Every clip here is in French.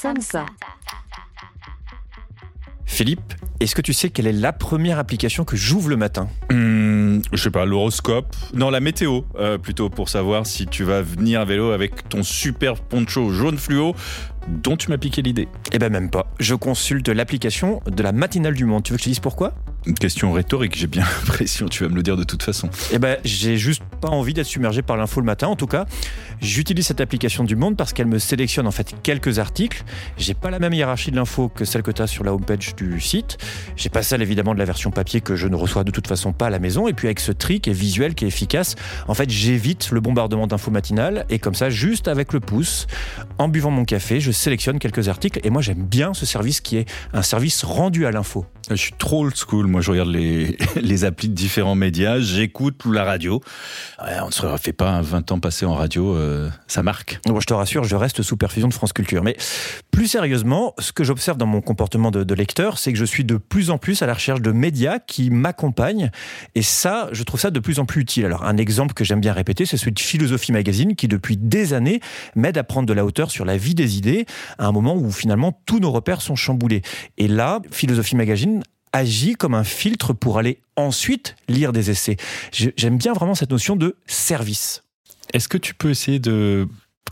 Samsa. Philippe, est-ce que tu sais quelle est la première application que j'ouvre le matin Hmm, je sais pas, l'horoscope. Non, la météo, euh, plutôt pour savoir si tu vas venir à vélo avec ton super poncho jaune fluo dont tu m'as piqué l'idée. Eh ben même pas. Je consulte l'application de la matinale du monde. Tu veux que je te dise pourquoi? Une question rhétorique, j'ai bien l'impression, tu vas me le dire de toute façon. Eh ben j'ai juste pas envie d'être submergé par l'info le matin. En tout cas, j'utilise cette application du monde parce qu'elle me sélectionne en fait quelques articles. J'ai pas la même hiérarchie de l'info que celle que tu as sur la homepage du site. J'ai pas celle évidemment de la version papier que je ne reçois de toute façon pas à la maison. Et puis avec ce tri qui est visuel, qui est efficace, en fait j'évite le bombardement d'infos matinales et comme ça, juste avec le pouce, en buvant mon café, je sélectionne quelques articles. Et moi j'aime bien ce service qui est un service rendu à l'info. Je suis trop old school, moi je regarde les, les applis de différents médias, j'écoute la radio. On ne se refait pas 20 ans passés en radio, euh, ça marque. Bon, je te rassure, je reste sous perfusion de France Culture. Mais plus sérieusement, ce que j'observe dans mon comportement de lecteur, c'est que je suis de plus en plus à la recherche de médias qui m'accompagnent. Et ça, je trouve ça de plus en plus utile. Alors, un exemple que j'aime bien répéter, c'est celui de Philosophie Magazine, qui depuis des années m'aide à prendre de la hauteur sur la vie des idées, à un moment où finalement tous nos repères sont chamboulés. Et là, Philosophie Magazine agit comme un filtre pour aller ensuite lire des essais. J'aime bien vraiment cette notion de service. Est-ce que tu peux essayer de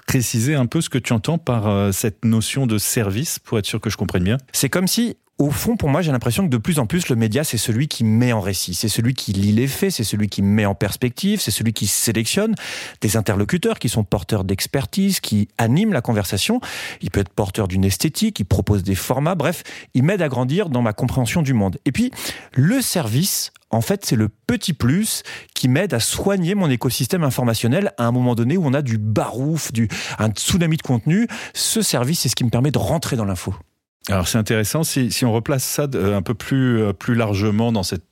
préciser un peu ce que tu entends par euh, cette notion de service pour être sûr que je comprenne bien? C'est comme si, au fond, pour moi, j'ai l'impression que de plus en plus, le média, c'est celui qui met en récit, c'est celui qui lit les faits, c'est celui qui met en perspective, c'est celui qui sélectionne des interlocuteurs qui sont porteurs d'expertise, qui animent la conversation. Il peut être porteur d'une esthétique, il propose des formats, bref, il m'aide à grandir dans ma compréhension du monde. Et puis, le service, en fait, c'est le petit plus qui m'aide à soigner mon écosystème informationnel à un moment donné où on a du barouf, du, un tsunami de contenu. Ce service, c'est ce qui me permet de rentrer dans l'info. Alors c'est intéressant, si, si on replace ça euh, un peu plus, euh, plus largement dans cette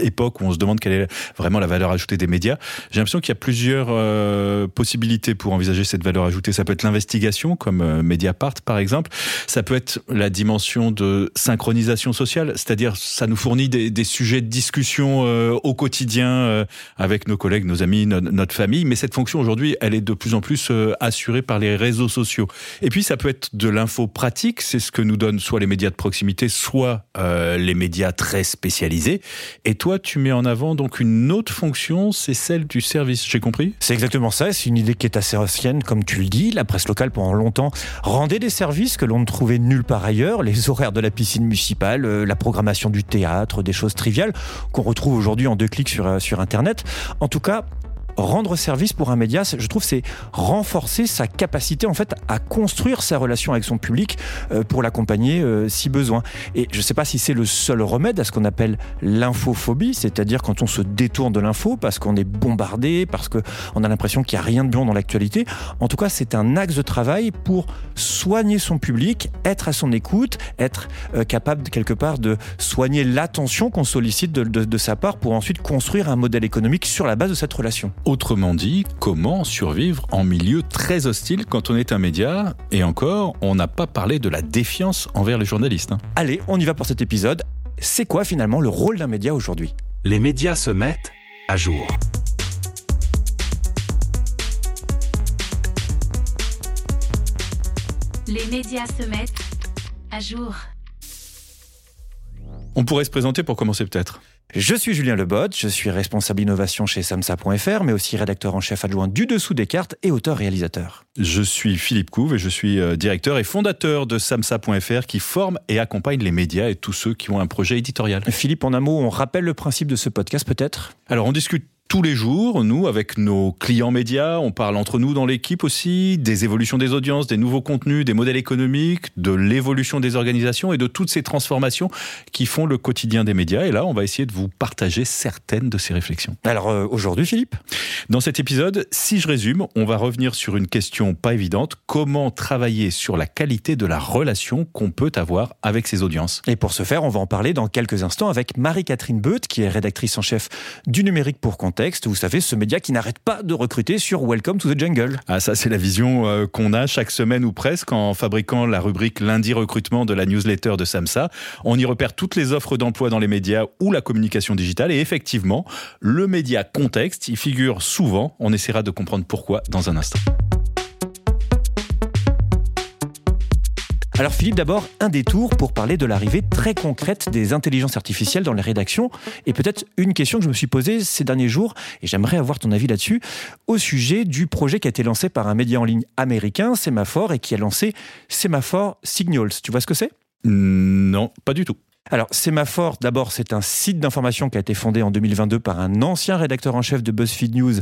époque où on se demande quelle est vraiment la valeur ajoutée des médias, j'ai l'impression qu'il y a plusieurs euh, possibilités pour envisager cette valeur ajoutée. Ça peut être l'investigation, comme euh, Mediapart par exemple. Ça peut être la dimension de synchronisation sociale, c'est-à-dire ça nous fournit des, sujets de discussion euh, au quotidien avec nos collègues, nos amis, no- notre famille. Mais cette fonction aujourd'hui, elle est de plus en plus assurée par les réseaux sociaux. Et puis ça peut être de l'info pratique, c'est ce que nous donnent soit les médias de proximité, soit les médias très spécialisés. Et toi, tu mets en avant donc une autre fonction, c'est celle du service. J'ai compris? C'est exactement ça, c'est une idée qui est assez ancienne, comme tu le dis. La presse locale, pendant longtemps, rendait des services que l'on ne trouvait nulle part ailleurs, les horaires de la piscine municipale, euh, la programmation du théâtre, des choses triviales qu'on retrouve aujourd'hui en deux clics sur, euh, sur Internet. En tout cas, rendre service pour un média, je trouve, c'est renforcer sa capacité en fait à construire sa relation avec son public euh, pour l'accompagner euh, si besoin. Et je ne sais pas si c'est le seul remède à ce qu'on appelle l'infophobie, c'est-à-dire quand on se détourne de l'info parce qu'on est bombardé, parce qu'on a l'impression qu'il n'y a rien de bon dans l'actualité. En tout cas, c'est un axe de travail pour soigner son public, être à son écoute, être euh, capable quelque part de soigner l'attention qu'on sollicite de sa part pour ensuite construire un modèle économique sur la base de cette relation. Autrement dit, comment survivre en milieu très hostile quand on est un média Et encore, on n'a pas parlé de la défiance envers les journalistes. hein. Allez, on y va pour cet épisode. C'est quoi finalement le rôle d'un média aujourd'hui? Les médias se mettent à jour. Les médias se mettent à jour. On pourrait se présenter pour commencer peut-être. Je suis Julien Lebot, je suis responsable innovation chez samsa.fr, mais aussi rédacteur en chef adjoint du Dessous des cartes et auteur-réalisateur. Je suis Philippe Couve et je suis euh, directeur et fondateur de samsa.fr qui forme et accompagne les médias et tous ceux qui ont un projet éditorial. Philippe, en un mot, on rappelle le principe de ce podcast peut-être? Alors on discute tous les jours, nous, avec nos clients médias, on parle entre nous dans l'équipe aussi, des évolutions des audiences, des nouveaux contenus, des modèles économiques, de l'évolution des organisations et de toutes ces transformations qui font le quotidien des médias. Et là, on va essayer de vous partager certaines de ces réflexions. Alors euh, aujourd'hui, Philippe? Dans cet épisode, si je résume, on va revenir sur une question pas évidente, comment travailler sur la qualité de la relation qu'on peut avoir avec ses audiences? Et pour ce faire, on va en parler dans quelques instants avec Marie-Catherine Beut, qui est rédactrice en chef du numérique pour Vous savez, ce média qui n'arrête pas de recruter sur Welcome to the Jungle. Ah, ça, c'est la vision euh, qu'on a chaque semaine ou presque en fabriquant la rubrique lundi recrutement de la newsletter de Samsa. On y repère toutes les offres d'emploi dans les médias ou la communication digitale. Et effectivement, le média contexte y figure souvent. On essaiera de comprendre pourquoi dans un instant. Alors Philippe, d'abord, un détour pour parler de l'arrivée très concrète des intelligences artificielles dans les rédactions et peut-être une question que je me suis posée ces derniers jours et j'aimerais avoir ton avis là-dessus au sujet du projet qui a été lancé par un média en ligne américain, Semaphore, et qui a lancé Semaphore Signals. Tu vois ce que c'est? Non, pas du tout. Alors, Sémaphore, d'abord, c'est un site d'information qui a été fondé en 2022 par un ancien rédacteur en chef de BuzzFeed News,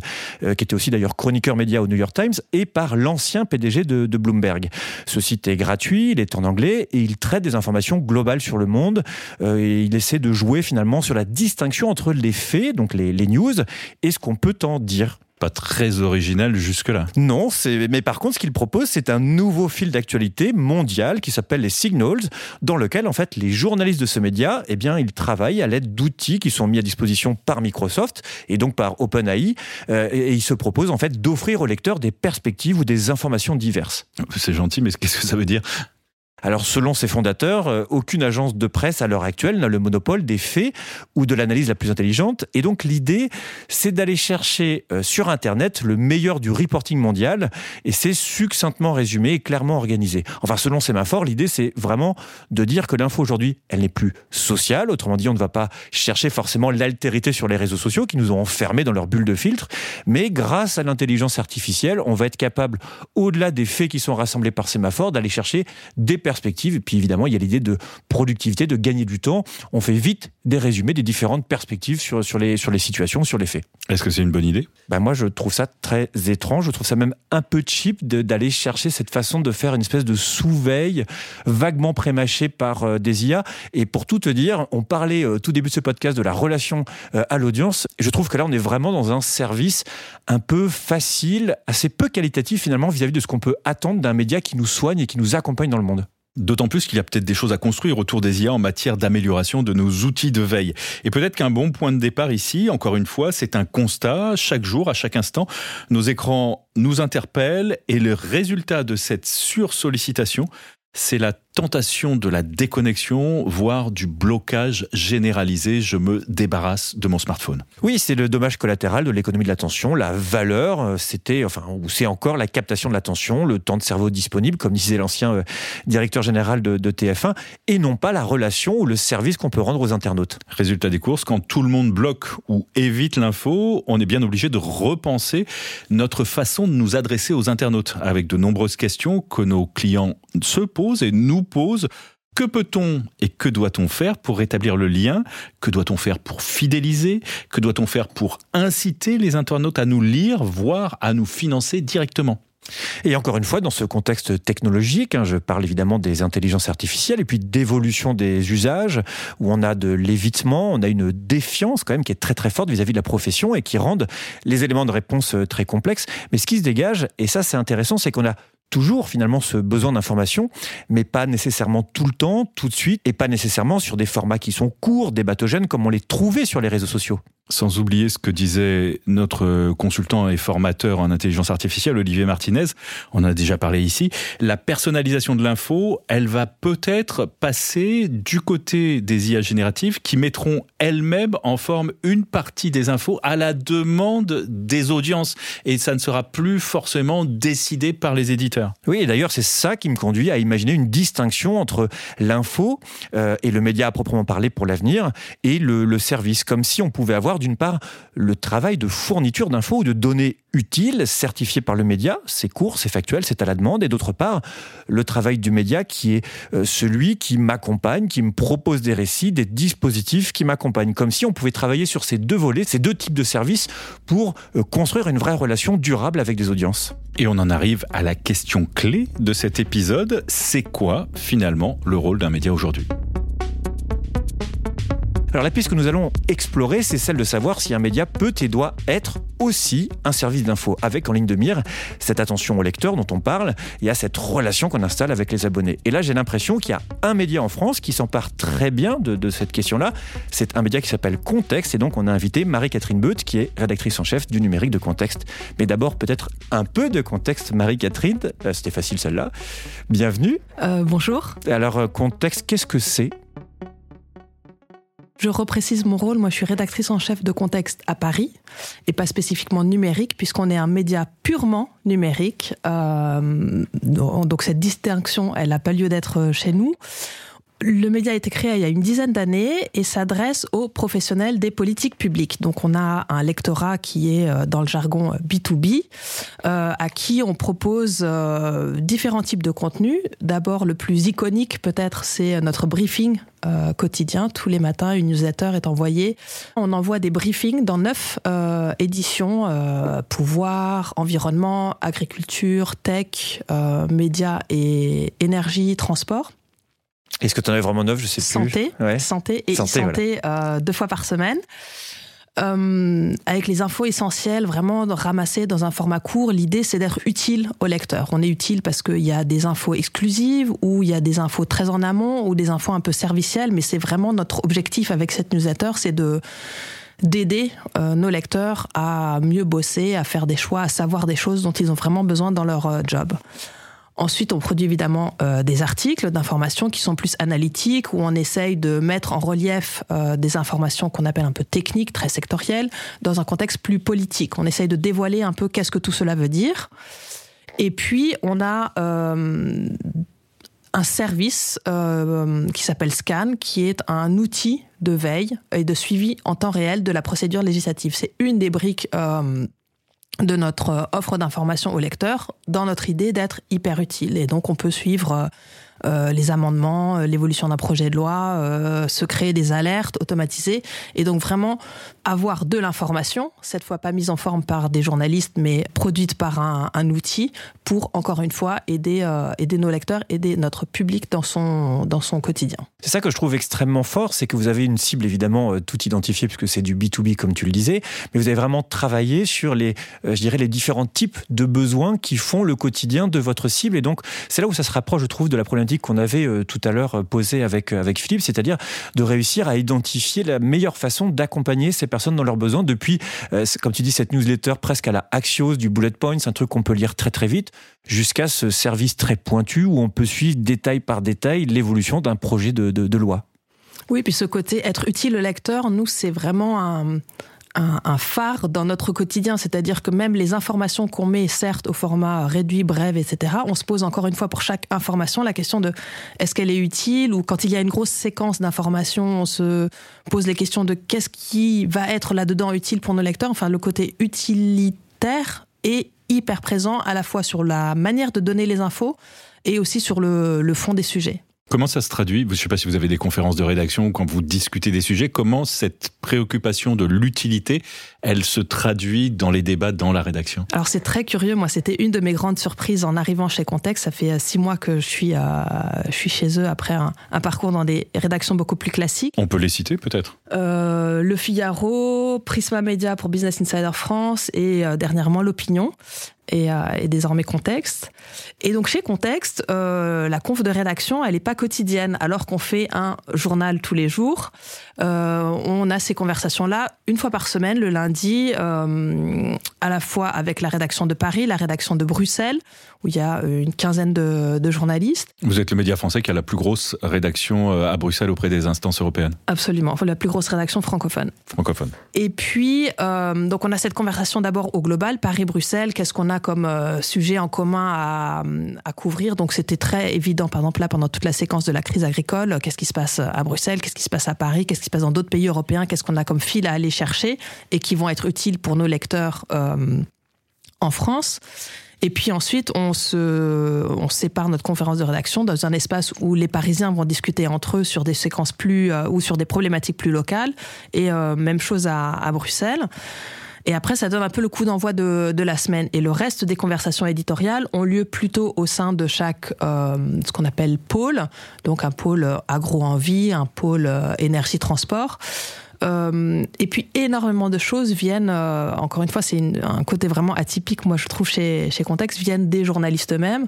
euh, qui était aussi d'ailleurs chroniqueur média au New York Times, et par l'ancien PDG de, Bloomberg. Ce site est gratuit, il est en anglais, et il traite des informations globales sur le monde, euh, et il essaie de jouer finalement sur la distinction entre les faits, donc les news, et ce qu'on peut en dire pas très original jusque-là. Non, mais par contre, ce qu'il propose, c'est un nouveau fil d'actualité mondial qui s'appelle les Signals, dans lequel, en fait, les journalistes de ce média, eh bien, ils travaillent à l'aide d'outils qui sont mis à disposition par Microsoft et donc par OpenAI, euh, et, ils se proposent, en fait, d'offrir aux lecteurs des perspectives ou des informations diverses. C'est gentil, mais qu'est-ce que ça veut dire? Alors selon ses fondateurs, euh, aucune agence de presse à l'heure actuelle n'a le monopole des faits ou de l'analyse la plus intelligente. Et donc l'idée, c'est d'aller chercher euh, sur Internet le meilleur du reporting mondial. Et c'est succinctement résumé et clairement organisé. Enfin selon Sémaphore, l'idée c'est vraiment de dire que l'info aujourd'hui, elle n'est plus sociale. Autrement dit, on ne va pas chercher forcément l'altérité sur les réseaux sociaux qui nous ont enfermés dans leur bulle de filtre. Mais grâce à l'intelligence artificielle, on va être capable, au-delà des faits qui sont rassemblés par Sémaphore, d'aller chercher des perspectives. Et puis évidemment, il y a l'idée de productivité, de gagner du temps. On fait vite des résumés des différentes perspectives sur, sur, les, sur les situations, sur les faits. Est-ce que c'est une bonne idée? Ben Moi, je trouve ça très étrange. Je trouve ça même un peu cheap d'aller chercher cette façon de faire une espèce de sous-veille vaguement prémâchée par euh, des IA. Et pour tout te dire, on parlait euh, tout début de ce podcast de la relation euh, à l'audience. Je trouve que là, on est vraiment dans un service un peu facile, assez peu qualitatif finalement vis à -vis de ce qu'on peut attendre d'un média qui nous soigne et qui nous accompagne dans le monde. D'autant plus qu'il y a peut-être des choses à construire autour des IA en matière d'amélioration de nos outils de veille. Et peut-être qu'un bon point de départ ici, encore une fois, c'est un constat. Chaque jour, à chaque instant, nos écrans nous interpellent et le résultat de cette sursollicitation, c'est la tentation de la déconnexion, voire du blocage généralisé. Je me débarrasse de mon smartphone. Oui, c'est le dommage collatéral de l'économie de l'attention. La valeur, euh, c'était, enfin, ou c'est encore la captation de l'attention, le temps de cerveau disponible, comme disait l'ancien euh, directeur général de, de, TF1, et non pas la relation ou le service qu'on peut rendre aux internautes. Résultat des courses, quand tout le monde bloque ou évite l'info, on est bien obligé de repenser notre façon de nous adresser aux internautes, avec de nombreuses questions que nos clients se posent et nous pose que peut-on et que doit-on faire pour rétablir le lien? Que doit-on faire pour fidéliser? Que doit-on faire pour inciter les internautes à nous lire, voire à nous financer directement? Et encore une fois, dans ce contexte technologique, hein, je parle évidemment des intelligences artificielles et puis d'évolution des usages, où on a de l'évitement, on a une défiance quand même qui est très très forte vis-à-vis -vis de la profession et qui rendent les éléments de réponse euh, très complexes. Mais ce qui se dégage, et ça c'est intéressant, c'est qu'on a toujours finalement ce besoin d'information, mais pas nécessairement tout le temps, tout de suite, et pas nécessairement sur des formats qui sont courts, débatogènes, comme on les trouvait sur les réseaux sociaux. Sans oublier ce que disait notre consultant et formateur en intelligence artificielle, Olivier Martinez, on a déjà parlé ici, la personnalisation de l'info, elle va peut-être passer du côté des IA génératives qui mettront elles-mêmes en forme une partie des infos à la demande des audiences. Et ça ne sera plus forcément décidé par les éditeurs. Oui, et d'ailleurs, c'est ça qui me conduit à imaginer une distinction entre l'info euh, et le média à proprement parler pour l'avenir et le, le service, comme si on pouvait avoir d'une part le travail de fourniture d'infos ou de données utiles certifiées par le média, c'est court, c'est factuel, c'est à la demande, et d'autre part le travail du média qui est euh, celui qui m'accompagne, qui me propose des récits, des dispositifs qui m'accompagnent, comme si on pouvait travailler sur ces deux volets, ces deux types de services pour euh, construire une vraie relation durable avec des audiences. Et on en arrive à la question clé de cet épisode, c'est quoi finalement le rôle d'un média aujourd'hui? Alors la piste que nous allons explorer, c'est celle de savoir si un média peut et doit être aussi un service d'info avec en ligne de mire cette attention au lecteur dont on parle et à cette relation qu'on installe avec les abonnés. Et là, j'ai l'impression qu'il y a un média en France qui s'empare très bien de, de cette question-là. C'est un média qui s'appelle Contexte et donc on a invité Marie-Catherine Beut qui est rédactrice en chef du numérique de Contexte. Mais d'abord, peut-être un peu de contexte, Marie-Catherine. Euh, C'était facile celle-là. Bienvenue. Euh, bonjour. Alors, euh, Contexte, qu'est-ce que c'est? Je reprécise mon rôle. Moi, je suis rédactrice en chef de contexte à Paris et pas spécifiquement numérique, puisqu'on est un média purement numérique. Euh, donc cette distinction, elle n'a pas lieu d'être chez nous. Le média a été créé il y a une dizaine d'années et s'adresse aux professionnels des politiques publiques. Donc on a un lectorat qui est euh, dans le jargon B2B, euh, à qui on propose euh, différents types de contenus. D'abord le plus iconique peut-être c'est notre briefing quotidien. Tous les matins, une newsletter est envoyée. On envoie des briefings dans neuf éditions pouvoir, environnement, agriculture, tech, médias et énergie, transport. Est-ce que tu en avais vraiment neuf? Je sais santé, plus. Santé et santé, euh, deux fois par semaine. Euh, avec les infos essentielles vraiment ramassées dans un format court. L'idée, c'est d'être utile au lecteur. On est utile parce qu'il y a des infos exclusives ou il y a des infos très en amont ou des infos un peu servicielles, mais c'est vraiment notre objectif avec cette newsletter, c'est de d'aider euh, nos lecteurs à mieux bosser, à faire des choix, à savoir des choses dont ils ont vraiment besoin dans leur euh, job. Ensuite, on produit évidemment euh, des articles d'informations qui sont plus analytiques, où on essaye de mettre en relief euh, des informations qu'on appelle un peu techniques, très sectorielles, dans un contexte plus politique. On essaye de dévoiler un peu qu'est-ce que tout cela veut dire. Et puis, on a euh, un service qui s'appelle Scan, qui est un outil de veille et de suivi en temps réel de la procédure législative. C'est une des briques de notre euh, offre d'information au lecteur dans notre idée d'être hyper utile. Et donc on peut suivre euh, les amendements, euh, l'évolution d'un projet de loi, euh, se créer des alertes automatisées et donc vraiment avoir de l'information, cette fois pas mise en forme par des journalistes mais produite par un, outil pour encore une fois aider, aider nos lecteurs, aider notre public dans son, dans son quotidien. C'est ça que je trouve extrêmement fort, c'est que vous avez une cible évidemment tout identifiée puisque c'est du B2B comme tu le disais, mais vous avez vraiment travaillé sur les, je dirais, les différents types de besoins qui font le quotidien de votre cible et donc c'est là où ça se rapproche je trouve de la problématique qu'on avait euh, tout à l'heure euh, posé avec, euh, avec Philippe, c'est-à-dire de réussir à identifier la meilleure façon d'accompagner ces personnes dans leurs besoins depuis, comme tu dis, cette newsletter presque à la Axios du bullet points, un truc qu'on peut lire très très vite, jusqu'à ce service très pointu où on peut suivre détail par détail l'évolution d'un projet de, de, de loi. Oui, puis ce côté être utile au lecteur, nous, c'est vraiment un, un, phare dans notre quotidien, c'est-à-dire que même les informations qu'on met, certes, au format réduit, bref, etc., on se pose encore une fois pour chaque information la question de est-ce qu'elle est utile ou quand il y a une grosse séquence d'informations, on se pose les questions de qu'est-ce qui va être là-dedans utile pour nos lecteurs, enfin le côté utilitaire est hyper présent à la fois sur la manière de donner les infos et aussi sur le fond des sujets. Comment ça se traduit? Je ne sais pas si vous avez des conférences de rédaction ou quand vous discutez des sujets. Comment cette préoccupation de l'utilité, elle se traduit dans les débats dans la rédaction Alors c'est très curieux. Moi, c'était une de mes grandes surprises en arrivant chez Context. Ça fait euh, six mois que je suis, euh, je suis chez eux après un, un, parcours dans des rédactions beaucoup plus classiques. On peut les citer peut-être? Euh, Le Figaro, Prisma Media pour Business Insider France et euh, dernièrement l'Opinion et, et, désormais Contexte. Et donc chez Contexte, euh, la conf de rédaction, elle n'est pas quotidienne, alors qu'on fait un journal tous les jours. Euh, on a ces conversations-là une fois par semaine, le lundi, euh, à la fois avec la rédaction de Paris, la rédaction de Bruxelles, où il y a une quinzaine de, de journalistes. Vous êtes le média français qui a la plus grosse rédaction euh, à Bruxelles auprès des instances européennes. Absolument, enfin, la plus grosse rédaction francophone. Francophone. Et puis, euh, donc on a cette conversation d'abord au global, Paris-Bruxelles, qu'est-ce qu'on a comme euh, sujet en commun à, à couvrir? Donc c'était très évident, par exemple là, pendant toute la séquence de la crise agricole, qu'est-ce qui se passe à Bruxelles, qu'est-ce qui se passe à Paris, qu'est-ce qui se passe dans d'autres pays européens, qu'est-ce qu'on a comme fil à aller chercher et qui vont être utiles pour nos lecteurs euh, en France. Et puis ensuite, on, se, on sépare notre conférence de rédaction dans un espace où les Parisiens vont discuter entre eux sur des séquences plus euh, ou sur des problématiques plus locales. Et euh, même chose à, Bruxelles. Et après, ça donne un peu le coup d'envoi de, de, la semaine. Et le reste des conversations éditoriales ont lieu plutôt au sein de chaque, ce qu'on appelle pôle. Donc un pôle agro-envie, un pôle énergie-transport. Euh, et puis énormément de choses viennent, euh, encore une fois, c'est un côté vraiment atypique, moi je trouve chez, chez Context, viennent des journalistes eux-mêmes,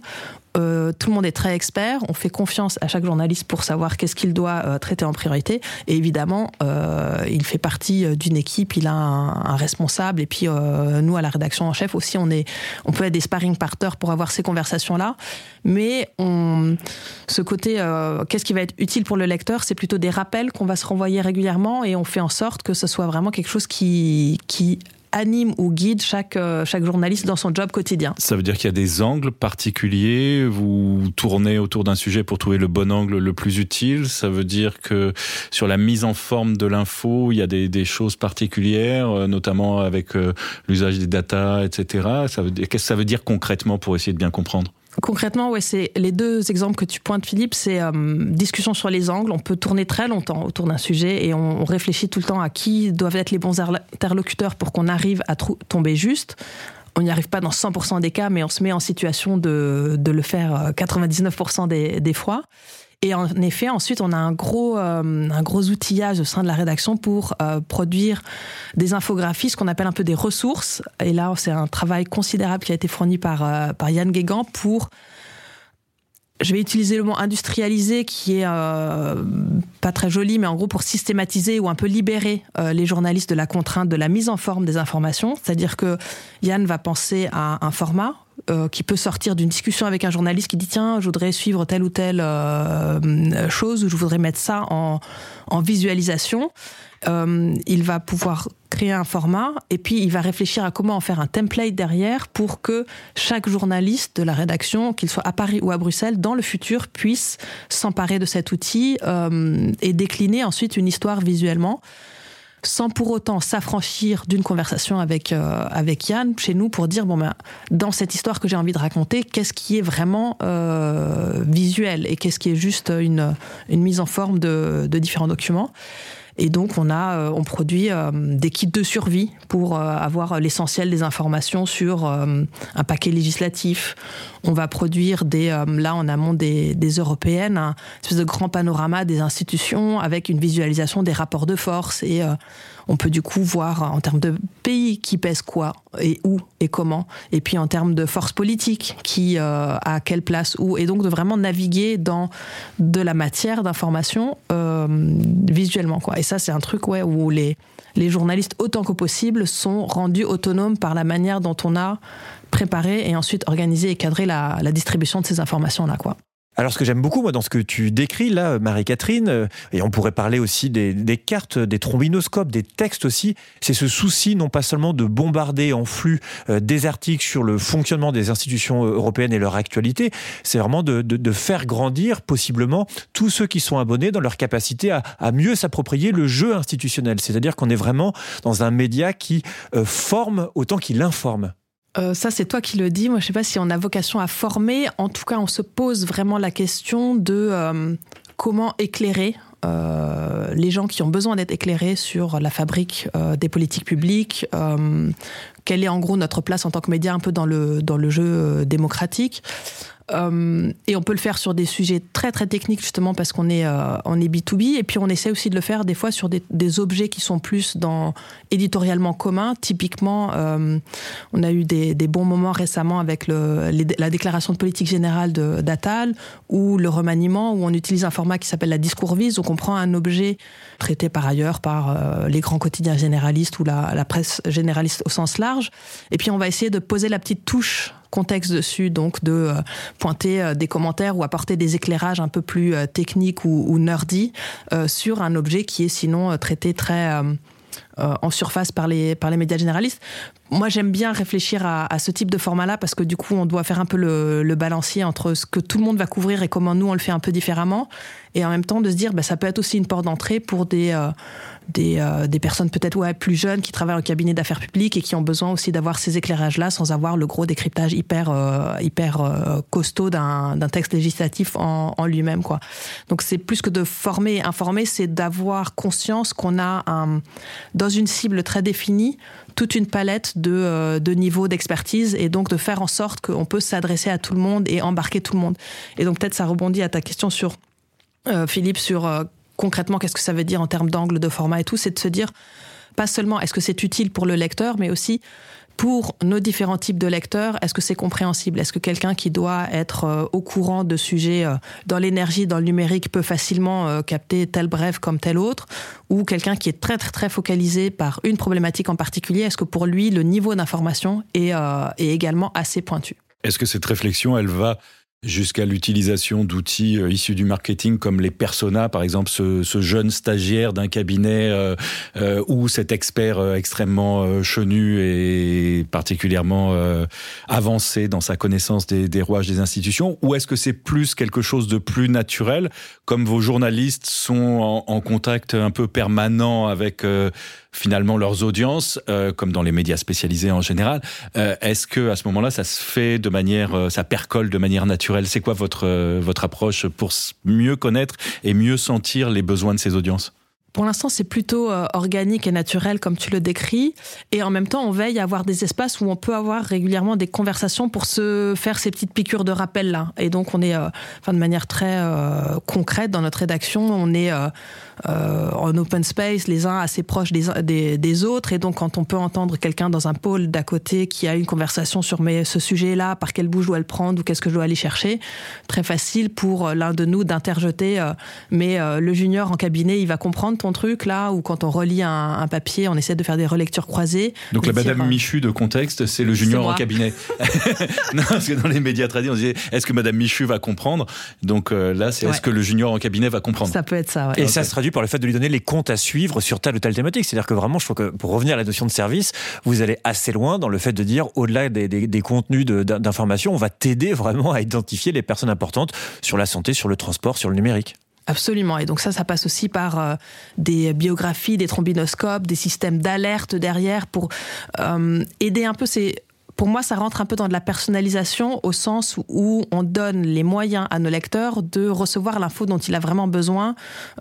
euh, tout le monde est très expert. On fait confiance à chaque journaliste pour savoir qu'est-ce qu'il doit euh, traiter en priorité. Et évidemment, euh, il fait partie d'une équipe. Il a un, responsable. Et puis nous, à la rédaction en chef aussi, on est, on peut être des sparring partners pour avoir ces conversations-là. Mais ce côté, qu'est-ce qui va être utile pour le lecteur, c'est plutôt des rappels qu'on va se renvoyer régulièrement et on fait en sorte que ce soit vraiment quelque chose qui anime ou guide chaque, euh, chaque journaliste dans son job quotidien. Ça veut dire qu'il y a des angles particuliers, vous tournez autour d'un sujet pour trouver le bon angle le plus utile, ça veut dire que sur la mise en forme de l'info, il y a des, choses particulières, euh, notamment avec euh, l'usage des data, etc. Qu'est-ce que ça veut dire concrètement pour essayer de bien comprendre? Concrètement, ouais, c'est les deux exemples que tu pointes, Philippe, c'est euh, discussion sur les angles. On peut tourner très longtemps autour d'un sujet et on, on réfléchit tout le temps à qui doivent être les bons interlocuteurs pour qu'on arrive à tomber juste. On n'y arrive pas dans 100% des cas, mais on se met en situation de, de le faire euh, 99% des, des fois. Et en effet, ensuite, on a un gros, euh, un gros outillage au sein de la rédaction pour euh, produire des infographies, ce qu'on appelle un peu des ressources. Et là, c'est un travail considérable qui a été fourni par, euh, par Yann Guégan pour je vais utiliser le mot industrialiser qui est pas très joli, mais en gros pour systématiser ou un peu libérer les journalistes de la contrainte de la mise en forme des informations. C'est-à-dire que Yann va penser à un format euh, qui peut sortir d'une discussion avec un journaliste qui dit tiens, je voudrais suivre telle ou telle euh, chose ou je voudrais mettre ça en, visualisation. Euh, il va pouvoir créer un format et puis il va réfléchir à comment en faire un template derrière pour que chaque journaliste de la rédaction, qu'il soit à Paris ou à Bruxelles, dans le futur puisse s'emparer de cet outil et décliner ensuite une histoire visuellement sans pour autant s'affranchir d'une conversation avec euh, avec Yann chez nous pour dire bon ben dans cette histoire que j'ai envie de raconter qu'est-ce qui est vraiment euh, visuel et qu'est-ce qui est juste une mise en forme de différents documents et donc on a, euh, on produit euh, des kits de survie pour euh, avoir l'essentiel des informations sur un paquet législatif. On va produire des, là en amont des, européennes, un espèce de grand panorama des institutions avec une visualisation des rapports de force et on peut du coup voir en termes de pays qui pèse quoi et où et comment, et puis en termes de force politique qui euh, à quelle place où, et donc de vraiment naviguer dans de la matière d'information euh, visuellement quoi. Et ça c'est un truc ouais où les les journalistes autant que possible sont rendus autonomes par la manière dont on a préparé et ensuite organisé et cadré la, la distribution de ces informations là quoi. Alors, ce que j'aime beaucoup, moi, dans ce que tu décris là, Marie-Catherine, euh, et on pourrait parler aussi des, cartes, des trombinoscopes, des textes aussi, c'est ce souci non pas seulement de bombarder en flux euh, des articles sur le fonctionnement des institutions euh, européennes et leur actualité, c'est vraiment de, faire grandir possiblement tous ceux qui sont abonnés dans leur capacité à, mieux s'approprier le jeu institutionnel. C'est-à-dire qu'on est vraiment dans un média qui forme autant qu'il informe. Euh, ça, c'est toi qui le dis. Moi, je sais pas si on a vocation à former. En tout cas, on se pose vraiment la question de euh, comment éclairer euh, les gens qui ont besoin d'être éclairés sur la fabrique des politiques publiques. Quelle est en gros notre place en tant que média un peu dans le dans le jeu démocratique. Euh, et on peut le faire sur des sujets très très techniques justement parce qu'on est euh, on est B2B et puis on essaie aussi de le faire des fois sur des, objets qui sont plus dans éditorialement commun typiquement euh, on a eu des, bons moments récemment avec la déclaration de politique générale de d'Atal ou le remaniement où on utilise un format qui s'appelle la discours vise donc on prend un objet traité par ailleurs par les grands quotidiens généralistes ou la presse généraliste au sens large. Et puis on va essayer de poser la petite touche contexte dessus, donc de euh, pointer euh, des commentaires ou apporter des éclairages un peu plus euh, techniques ou, nerdy sur un objet qui est sinon traité très en surface par les, par les médias généralistes. Moi, j'aime bien réfléchir à, ce type de format-là parce que du coup, on doit faire un peu le, balancier entre ce que tout le monde va couvrir et comment nous, on le fait un peu différemment. Et en même temps, de se dire, bah, ça peut être aussi une porte d'entrée pour des, des, euh, des personnes peut-être plus jeunes qui travaillent au cabinet d'affaires publiques et qui ont besoin aussi d'avoir ces éclairages-là sans avoir le gros décryptage hyper, euh, hyper euh, costaud d'un texte législatif en, lui-même. Donc c'est plus que de former et informer, c'est d'avoir conscience qu'on a dans une cible très définie toute une palette de, de niveaux d'expertise et donc de faire en sorte qu'on peut s'adresser à tout le monde et embarquer tout le monde. Et donc peut-être ça rebondit à ta question sur Philippe sur concrètement qu'est-ce que ça veut dire en termes d'angle, de format et tout, c'est de se dire pas seulement est-ce que c'est utile pour le lecteur, mais aussi pour nos différents types de lecteurs, est-ce que c'est compréhensible? Est-ce que quelqu'un qui doit être euh, au courant de sujets euh, dans l'énergie, dans le numérique, peut facilement euh, capter tel bref comme tel autre? Ou quelqu'un qui est très très très focalisé par une problématique en particulier, est-ce que pour lui le niveau d'information est, est également assez pointu? Est-ce que cette réflexion, elle va jusqu'à l'utilisation d'outils euh, issus du marketing comme les personas, par exemple ce, ce jeune stagiaire d'un cabinet euh, euh, ou cet expert euh, extrêmement euh, chenu et particulièrement avancé dans sa connaissance des, des rouages des institutions, ou est-ce que c'est plus quelque chose de plus naturel, comme vos journalistes sont en, en contact un peu permanent avec finalement leurs audiences, euh, comme dans les médias spécialisés en général. Euh, Est-ce que à ce moment-là, ça se fait de manière, euh, ça percole de manière naturelle? C'est quoi votre votre approche pour mieux connaître et mieux sentir les besoins de ces audiences? Pour l'instant, c'est plutôt organique et naturel comme tu le décris. Et en même temps, on veille à avoir des espaces où on peut avoir régulièrement des conversations pour se faire ces petites piqûres de rappel là. Et donc, on est, enfin, de manière très concrète dans notre rédaction, on est en open space, les uns assez proches des, des, des autres. Et donc, quand on peut entendre quelqu'un dans un pôle d'à côté qui a une conversation sur mais ce sujet-là, par quel bout je dois le prendre ou qu'est-ce que je dois aller chercher, très facile pour euh, l'un de nous d'interjeter. Euh, mais euh, le junior en cabinet, il va comprendre ton truc là, ou quand on relit un, un papier, on essaie de faire des relectures croisées. Donc la Madame euh, Michu de contexte, c'est le junior en cabinet. non, parce que dans les médias tradis, on disait est-ce que Madame Michu va comprendre? Donc euh, là, c'est Ouais. est-ce que le junior en cabinet va comprendre? Ça peut être ça, ouais. Et ça se traduit par le fait de lui donner les comptes à suivre sur telle ou telle thématique. C'est-à-dire que vraiment, je trouve que pour revenir à la notion de service, vous allez assez loin dans le fait de dire, au-delà des, des- des contenus d'information, on va t'aider vraiment à identifier les personnes importantes sur la santé, sur le transport, sur le numérique. Absolument. Et donc ça, ça passe aussi par euh, des biographies, des trombinoscopes, des systèmes d'alerte derrière pour euh, aider un peu ces... Pour moi, ça rentre un peu dans de la personnalisation au sens où on donne les moyens à nos lecteurs de recevoir l'info dont il a vraiment besoin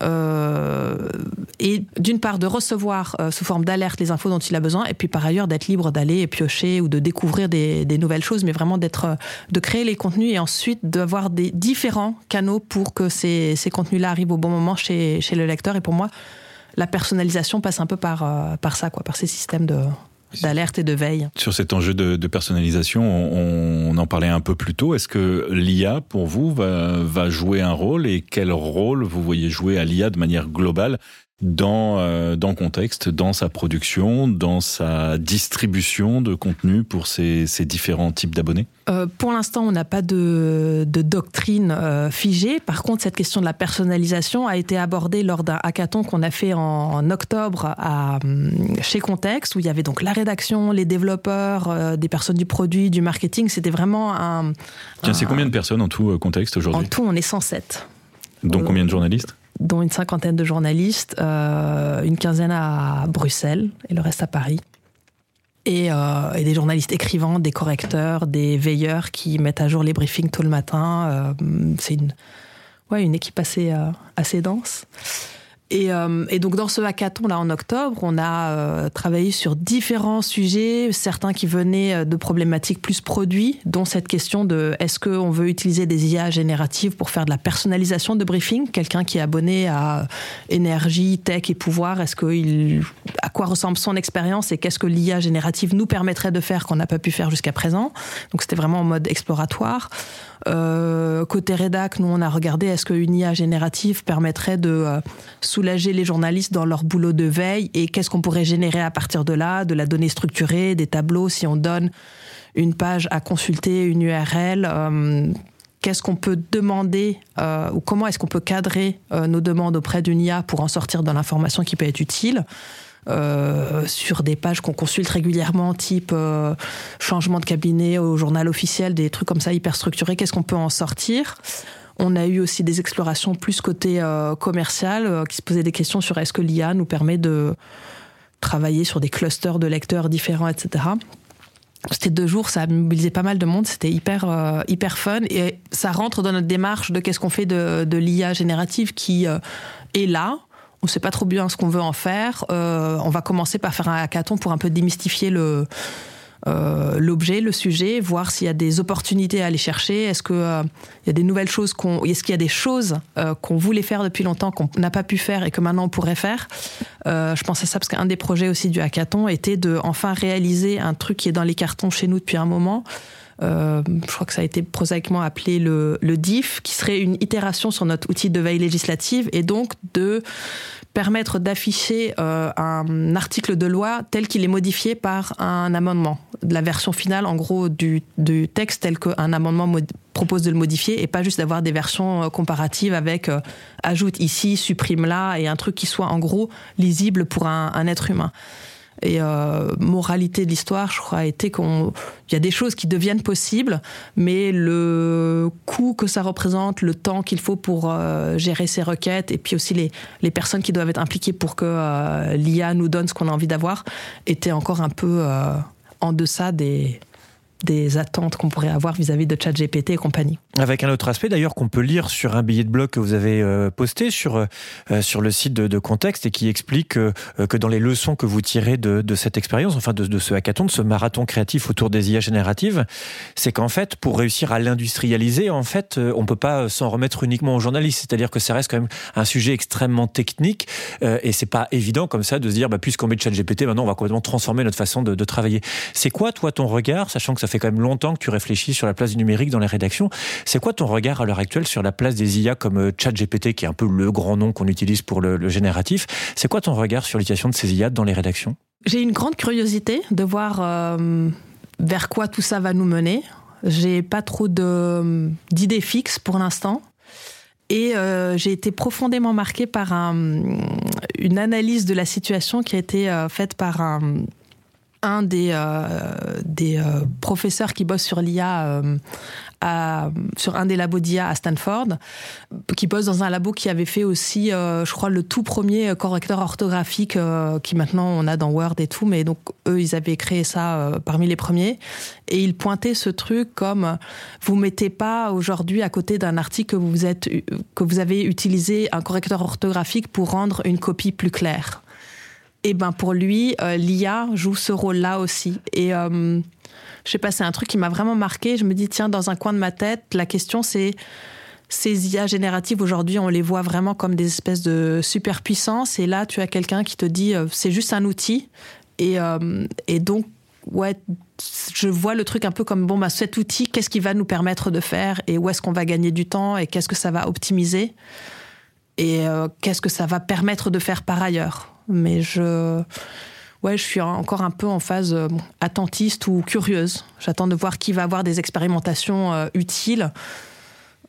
euh, et d'une part de recevoir euh, sous forme d'alerte les infos dont il a besoin et puis par ailleurs d'être libre d'aller piocher ou de découvrir des, nouvelles choses, mais vraiment d'être euh, de créer les contenus et ensuite d'avoir des différents canaux pour que ces, contenus-là arrivent au bon moment chez, chez le lecteur. Et pour moi, la personnalisation passe un peu par, euh, par ça, quoi, par ces systèmes de d'alerte et de veille. Sur cet enjeu de, de personnalisation, on, on en parlait un peu plus tôt. Est-ce que l'IA, pour vous, va, va jouer un rôle et quel rôle vous voyez jouer à l'IA de manière globale dans, euh, dans contexte, dans sa production, dans sa distribution de contenu pour ces, ces différents types d'abonnés? Euh, pour l'instant, on n'a pas de, de doctrine euh, figée. Par contre, cette question de la personnalisation a été abordée lors d'un hackathon qu'on a fait en, en octobre à, hum, chez Context, où il y avait donc la rédaction, les développeurs, euh, des personnes du produit, du marketing. C'était vraiment un. Tiens, c'est combien de personnes en tout contexte En aujourd'hui tout, on est 107, Donc combien de journalistes? Dont une cinquantaine de journalistes, euh, une quinzaine à Bruxelles et le reste à Paris. Et, euh, et des journalistes écrivants, des correcteurs, des veilleurs qui mettent à jour les briefings tout le matin. Euh, c'est une, ouais, une équipe assez, assez dense. Et, euh, et donc dans ce hackathon là en octobre, on a euh, travaillé sur différents sujets, certains qui venaient euh, de problématiques plus produits, dont cette question de est-ce qu'on veut utiliser des IA génératives pour faire de la personnalisation de briefing? Quelqu'un qui est abonné à énergie, tech et pouvoir, est-ce que il, à quoi ressemble son expérience et qu'est-ce que l'IA générative nous permettrait de faire qu'on n'a pas pu faire jusqu'à présent? Donc c'était vraiment en mode exploratoire. Euh, côté rédac, nous on a regardé est-ce qu'une IA générative permettrait de euh, soulager les journalistes dans leur boulot de veille et qu'est-ce qu'on pourrait générer à partir de là, de la donnée structurée, des tableaux si on donne une page à consulter, une URL. euh, Qu'est-ce qu'on peut demander euh, ou comment est-ce qu'on peut cadrer nos demandes auprès d'une IA pour en sortir de l'information qui peut être utile? Euh, sur des pages qu'on consulte régulièrement, type euh, changement de cabinet au journal officiel, des trucs comme ça hyper structurés, qu'est-ce qu'on peut en sortir? On a eu aussi des explorations plus côté euh, commercial, euh, qui se posaient des questions sur est-ce que l'IA nous permet de travailler sur des clusters de lecteurs différents, etc. C'était deux jours, ça a mobilisé pas mal de monde, c'était hyper, euh, hyper fun et ça rentre dans notre démarche de qu'est-ce qu'on fait de, de l'IA générative qui euh, est là. On sait pas trop bien ce qu'on veut en faire. Euh, on va commencer par faire un hackathon pour un peu démystifier le, euh, l'objet, le sujet, voir s'il y a des opportunités à aller chercher. Est-ce qu'il euh, y a des nouvelles choses qu'on, est-ce qu'il y a des choses qu'on voulait faire depuis longtemps qu'on n'a pas pu faire et que maintenant on pourrait faire? je pense à ça parce qu'un des projets aussi du hackathon était de enfin réaliser un truc qui est dans les cartons chez nous depuis un moment. Je crois que ça a été prosaïquement appelé le, le DIF, qui serait une itération sur notre outil de veille législative et donc de permettre d'afficher euh, un article de loi tel qu'il est modifié par un amendement. La version finale, en gros, du, du texte tel qu'un amendement propose de le modifier et pas juste d'avoir des versions euh, comparatives avec euh, ajoute ici, supprime là et un truc qui soit en gros lisible pour un, un être humain. Et euh, moralité de l'histoire, je crois, a été qu'il y a des choses qui deviennent possibles, mais le coût que ça représente, le temps qu'il faut pour euh, gérer ces requêtes, et puis aussi les, les personnes qui doivent être impliquées pour que euh, l'IA nous donne ce qu'on a envie d'avoir, était encore un peu euh, en deçà des, des attentes qu'on pourrait avoir vis-à-vis de ChatGPT et compagnie. Avec un autre aspect d'ailleurs qu'on peut lire sur un billet de blog que vous avez euh, posté sur, euh, sur le site de, de, Contexte et qui explique que, euh, que dans les leçons que vous tirez de, de cette expérience, enfin de, de, ce hackathon, de ce marathon créatif autour des IA génératives, c'est qu'en fait, pour réussir à l'industrialiser, en fait, on peut pas s'en remettre uniquement aux journalistes. C'est-à-dire que ça reste quand même un sujet extrêmement technique et c'est pas évident comme ça de se dire, bah, puisqu'on met ChatGPT, maintenant on va complètement transformer notre façon de, de travailler. C'est quoi, toi, ton regard, sachant que ça fait quand même longtemps que tu réfléchis sur la place du numérique dans les rédactions. C'est quoi ton regard à l'heure actuelle sur la place des IA comme euh, ChatGPT, qui est un peu le grand nom qu'on utilise pour le, génératif? C'est quoi ton regard sur l'utilisation de ces IA dans les rédactions? J'ai une grande curiosité de voir euh, vers quoi tout ça va nous mener. J'ai pas trop d'idées fixes pour l'instant. Et euh, j'ai été profondément marquée par un, une analyse de la situation qui a été euh, faite par un, des, euh, des euh, professeurs qui bosse sur l'IA euh, sur un des labos d'IA à Stanford, qui bosse dans un labo qui avait fait aussi, euh, je crois, le tout premier correcteur orthographique euh, qui maintenant on a dans Word et tout, mais donc eux, ils avaient créé ça euh, parmi les premiers. Et ils pointaient ce truc comme vous mettez pas aujourd'hui à côté d'un article que vous, êtes, que vous avez utilisé un correcteur orthographique pour rendre une copie plus claire et ben pour lui, l'IA joue ce rôle-là aussi. Et je sais pas, c'est un truc qui m'a vraiment marqué. Je me dis, tiens, dans un coin de ma tête, la question c'est ces IA génératives aujourd'hui, on les voit vraiment comme des espèces de superpuissance. Et là, tu as quelqu'un qui te dit, euh, c'est juste un outil. Et, euh, et donc, ouais, je vois le truc un peu comme bon, bah, cet outil, qu'est-ce qui va nous permettre de faire? Et où est-ce qu'on va gagner du temps? Et qu'est-ce que ça va optimiser? Et euh, qu'est-ce que ça va permettre de faire par ailleurs? Mais je, ouais, je suis encore un peu en phase euh, attentiste ou curieuse. J'attends de voir qui va avoir des expérimentations euh, utiles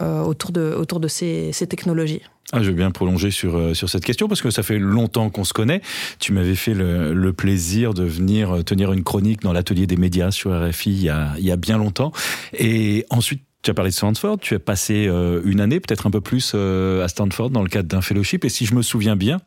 euh, autour de, autour de ces, ces technologies. Ah, je veux bien prolonger sur, sur cette question parce que ça fait longtemps qu'on se connaît. Tu m'avais fait le, le, plaisir de venir tenir une chronique dans l'atelier des médias sur RFI il y a, il y a bien longtemps. Et ensuite, tu as parlé de Stanford, tu as passé une année, peut-être un peu plus à Stanford dans le cadre d'un fellowship. Et si je me souviens bien,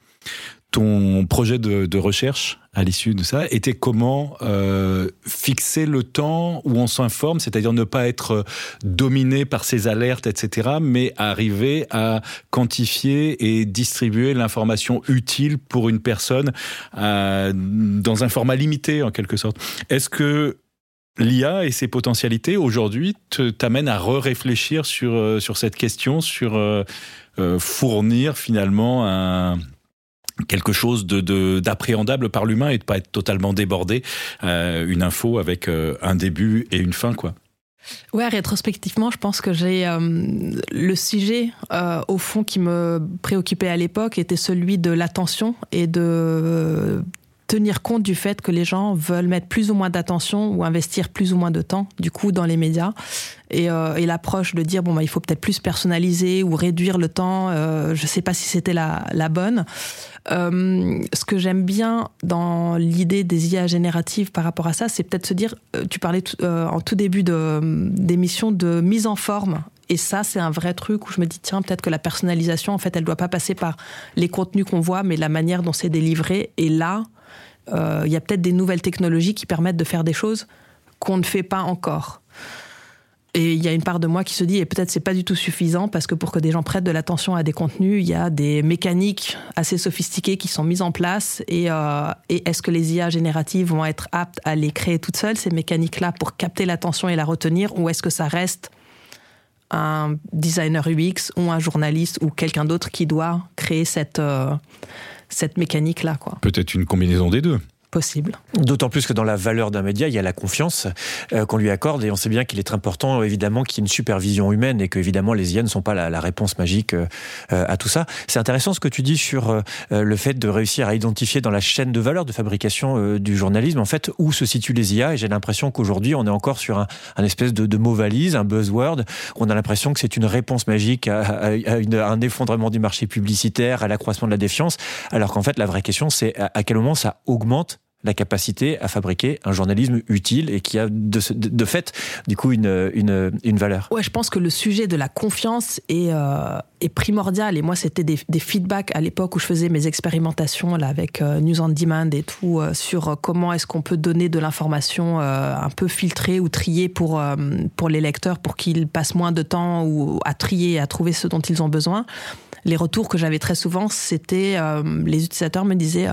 ton projet de, de recherche à l'issue de ça était comment euh, fixer le temps où on s'informe, c'est-à-dire ne pas être dominé par ces alertes, etc., mais arriver à quantifier et distribuer l'information utile pour une personne euh, dans un format limité en quelque sorte. Est-ce que l'IA et ses potentialités aujourd'hui t'amènent à re-réfléchir sur, euh, sur cette question, sur euh, euh, fournir finalement un quelque chose de d'appréhendable par l'humain et de pas être totalement débordé euh, une info avec euh, un début et une fin quoi. Ouais, rétrospectivement, je pense que j'ai euh, le sujet au fond qui me préoccupait à l'époque était celui de l'attention et de tenir compte du fait que les gens veulent mettre plus ou moins d'attention ou investir plus ou moins de temps, du coup, dans les médias. Et, euh, l'approche de dire, bon, bah, il faut peut-être plus personnaliser ou réduire le temps, euh, je ne sais pas si c'était la, bonne. Euh, ce que j'aime bien dans l'idée des IA génératives par rapport à ça, c'est peut-être se dire, tu parlais en tout début d'émission de, de mise en forme et ça, c'est un vrai truc où je me dis, tiens, peut-être que la personnalisation, en fait, elle doit pas passer par les contenus qu'on voit, mais la manière dont c'est délivré. Et là, il euh, y a peut-être des nouvelles technologies qui permettent de faire des choses qu'on ne fait pas encore. Et il y a une part de moi qui se dit, et peut-être c'est pas du tout suffisant, parce que pour que des gens prêtent de l'attention à des contenus, il y a des mécaniques assez sophistiquées qui sont mises en place. Et, euh, est-ce que les IA génératives vont être aptes à les créer toutes seules, ces mécaniques-là, pour capter l'attention et la retenir, ou est-ce que ça reste un designer UX ou un journaliste ou quelqu'un d'autre qui doit créer cette, euh, cette mécanique-là. Peut-être une combinaison des deux D'autant plus que dans la valeur d'un média, il y a la confiance euh, qu'on lui accorde et on sait bien qu'il est très important évidemment qu'il y ait une supervision humaine et que évidemment les IA ne sont pas la, la réponse magique euh, à tout ça. C'est intéressant ce que tu dis sur euh, le fait de réussir à identifier dans la chaîne de valeur de fabrication euh, du journalisme en fait où se situent les IA et j'ai l'impression qu'aujourd'hui on est encore sur un, un espèce de, de, mot valise, un buzzword. On a l'impression que c'est une réponse magique à, à, à, à, un effondrement du marché publicitaire, à l'accroissement de la défiance, alors qu'en fait la vraie question c'est à quel moment ça augmente la capacité à fabriquer un journalisme utile et qui a de, de fait du coup une, une, une, valeur. Ouais, je pense que le sujet de la confiance est, euh, est primordial et moi c'était des, des, feedbacks à l'époque où je faisais mes expérimentations là avec euh, News on Demand et tout euh, sur comment est-ce qu'on peut donner de l'information euh, un peu filtrée ou triée pour euh, pour les lecteurs pour qu'ils passent moins de temps ou à trier à trouver ce dont ils ont besoin. Les retours que j'avais très souvent c'était euh, les utilisateurs me disaient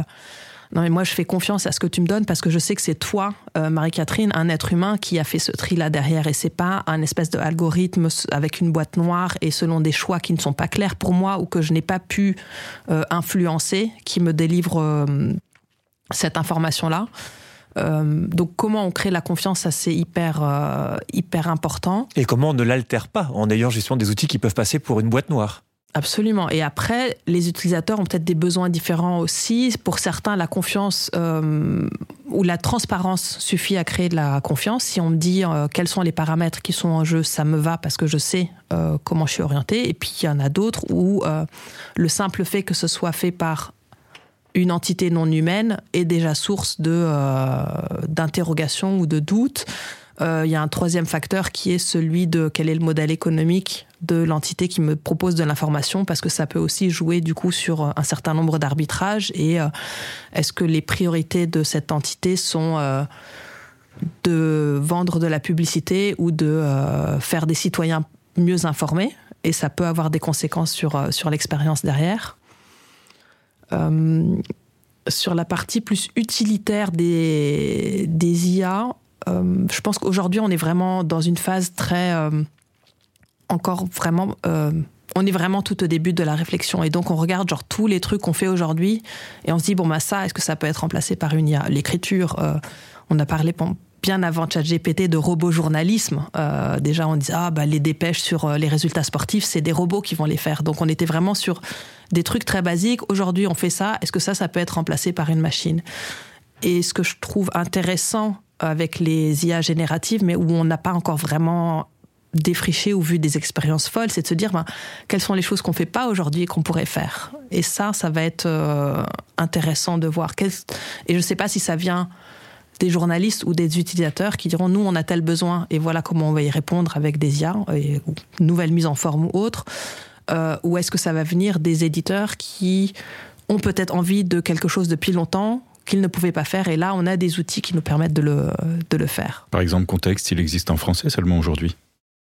non mais moi je fais confiance à ce que tu me donnes parce que je sais que c'est toi euh, Marie-Catherine un être humain qui a fait ce tri là derrière. Et c'est pas un espèce d'algorithme avec une boîte noire et selon des choix qui ne sont pas clairs pour moi ou que je n'ai pas pu euh, influencer qui me délivre euh, cette information là donc comment on crée la confiance ça c'est hyper hyper important. Et comment on ne l'altère pas en ayant justement des outils qui peuvent passer pour une boîte noire? Absolument. Et après, les utilisateurs ont peut-être des besoins différents aussi. Pour certains, la confiance euh, ou la transparence suffit à créer de la confiance. Si on me dit euh, quels sont les paramètres qui sont en jeu, ça me va parce que je sais euh, comment je suis orienté. Et puis, il y en a d'autres où le simple fait que ce soit fait par une entité non humaine est déjà source de euh, d'interrogation ou de doute. Euh, il y a un troisième facteur qui est celui de quel est le modèle économique de l'entité qui me propose de l'information parce que ça peut aussi jouer du coup sur un certain nombre d'arbitrages et euh, est-ce que les priorités de cette entité sont euh, de vendre de la publicité ou de euh, faire des citoyens mieux informés? Et ça peut avoir des conséquences sur, euh, sur l'expérience derrière. Euh, sur la partie plus utilitaire des, des IA, euh, je pense qu'aujourd'hui on est vraiment dans une phase très euh, encore vraiment euh, on est vraiment tout au début de la réflexion. Et donc on regarde genre tous les trucs qu'on fait aujourd'hui et on se dit bon bah ça est-ce que ça peut être remplacé par une IA l'écriture euh, on a parlé bien avant ChatGPT de robot journalisme euh, déjà on disait ah bah les dépêches sur euh, les résultats sportifs c'est des robots qui vont les faire. Donc on était vraiment sur des trucs très basiques. Aujourd'hui on fait ça. Est-ce que ça ça peut être remplacé par une machine? Et ce que je trouve intéressant avec les IA génératives mais où on n'a pas encore vraiment défriché ou vu des expériences folles c'est de se dire ben, quelles sont les choses qu'on fait pas aujourd'hui et qu'on pourrait faire. Et ça ça va être euh, intéressant de voir et je sais pas si ça vient des journalistes ou des utilisateurs qui diront nous on a tel besoin et voilà comment on va y répondre avec des IA et nouvelles mises en forme ou autre euh, ou est-ce que ça va venir des éditeurs qui ont peut-être envie de quelque chose depuis longtemps qu'ils ne pouvaient pas faire. Et là on a des outils qui nous permettent de le, de le faire. Par exemple contexte il existe en français seulement aujourd'hui.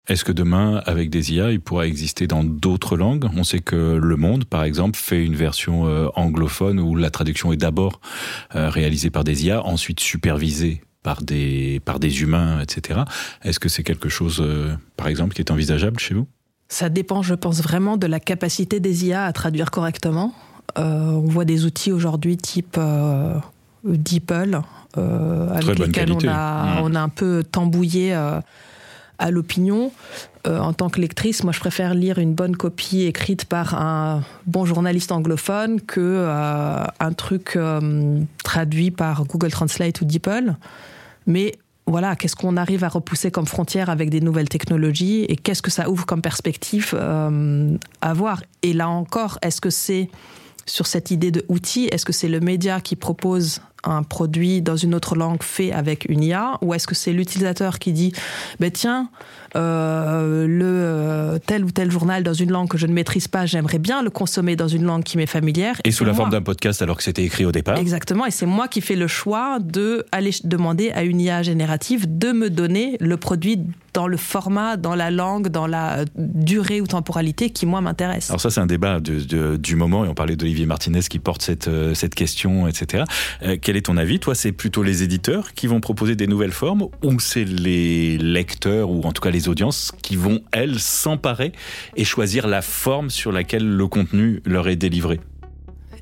Est-ce que demain, avec des IA, il pourra exister dans d'autres langues? On sait que Le Monde, par exemple, fait une version euh, anglophone où la traduction est d'abord euh, réalisée par des IA, ensuite supervisée par des, par des humains, etc. Est-ce que c'est quelque chose, euh, par exemple, qui est envisageable chez vous? Ça dépend, je pense, vraiment de la capacité des IA à traduire correctement. Euh, on voit des outils aujourd'hui type euh, DeepL, euh, avec lesquels on a, mmh. on a un peu tambouillé à l'opinion. Euh, en tant que lectrice, moi je préfère lire une bonne copie écrite par un bon journaliste anglophone que euh, un truc euh, traduit par Google Translate ou DeepL. Mais voilà, qu'est-ce qu'on arrive à repousser comme frontière avec des nouvelles technologies et qu'est-ce que ça ouvre comme perspective à voir? Et là encore, est-ce que c'est sur cette idée de outil, est-ce que c'est le média qui propose un produit dans une autre langue fait avec une IA ou est-ce que c'est l'utilisateur qui dit ben tiens le euh, tel ou tel journal dans une langue que je ne maîtrise pas, j'aimerais bien le consommer dans une langue qui m'est familière. Et sous la moi- forme d'un podcast alors que c'était écrit au départ. Exactement, et c'est moi qui fais le choix de aller demander à une IA générative de me donner le produit dans le format, dans la langue, dans la durée ou temporalité qui moi m'intéresse. Alors ça, c'est un débat de- de- du moment, et on parlait d'Olivier Martinez qui porte cette, euh, cette question, etc. Euh, quel est ton avis? Toi, c'est plutôt les éditeurs qui vont proposer des nouvelles formes, ou c'est les lecteurs, ou en tout cas les audiences, qui vont, elles, s'emparer et choisir la forme sur laquelle le contenu leur est délivré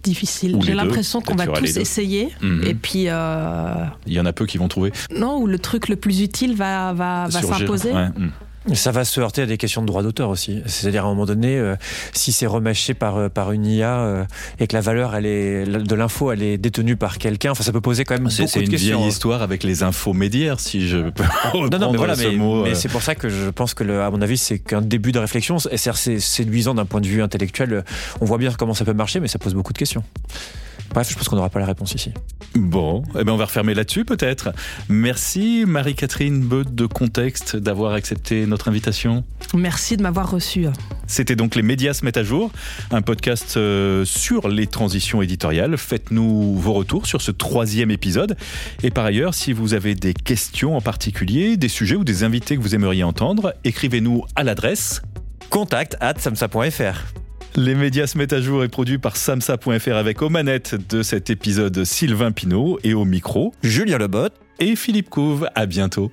Difficile. Ou les J'ai l'impression qu'on va les tous essayer, Mhm. et puis euh, Il y en a peu qui vont trouver. non, où le truc le plus utile va, va, s'imposer. Ouais, mm. Ça va se heurter à des questions de droit d'auteur aussi. C'est-à-dire à un moment donné, euh, si c'est remâché par euh, par une IA euh, et que la valeur elle est de l'info elle est détenue par quelqu'un, enfin ça peut poser quand même C'est beaucoup c'est de une questions. vieille histoire avec les infomédiaires, si je peux Non, non, mais voilà, ce mais, mot. mais c'est pour ça que je pense que, le, à mon avis, c'est qu'un début de réflexion. C'est c'est séduisant d'un point de vue intellectuel. On voit bien comment ça peut marcher, mais ça pose beaucoup de questions. Bref, je pense qu'on n'aura pas la réponse ici. Bon, eh ben on va refermer là-dessus peut-être. Merci Marie-Catherine Beut de Contexte d'avoir accepté notre invitation. Merci de m'avoir reçu. C'était donc Les médias se mettent à jour, un podcast euh, sur les transitions éditoriales. Faites-nous vos retours sur ce troisième épisode. Et par ailleurs, si vous avez des questions en particulier, des sujets ou des invités que vous aimeriez entendre, écrivez-nous à l'adresse. Contact at samsa.fr. Les médias se mettent à jour est produit par samsa.fr avec aux manettes de cet épisode Sylvain Pinault et au micro Julien Lebot. et Philippe Couve. À bientôt.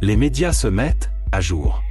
Les médias se mettent à jour.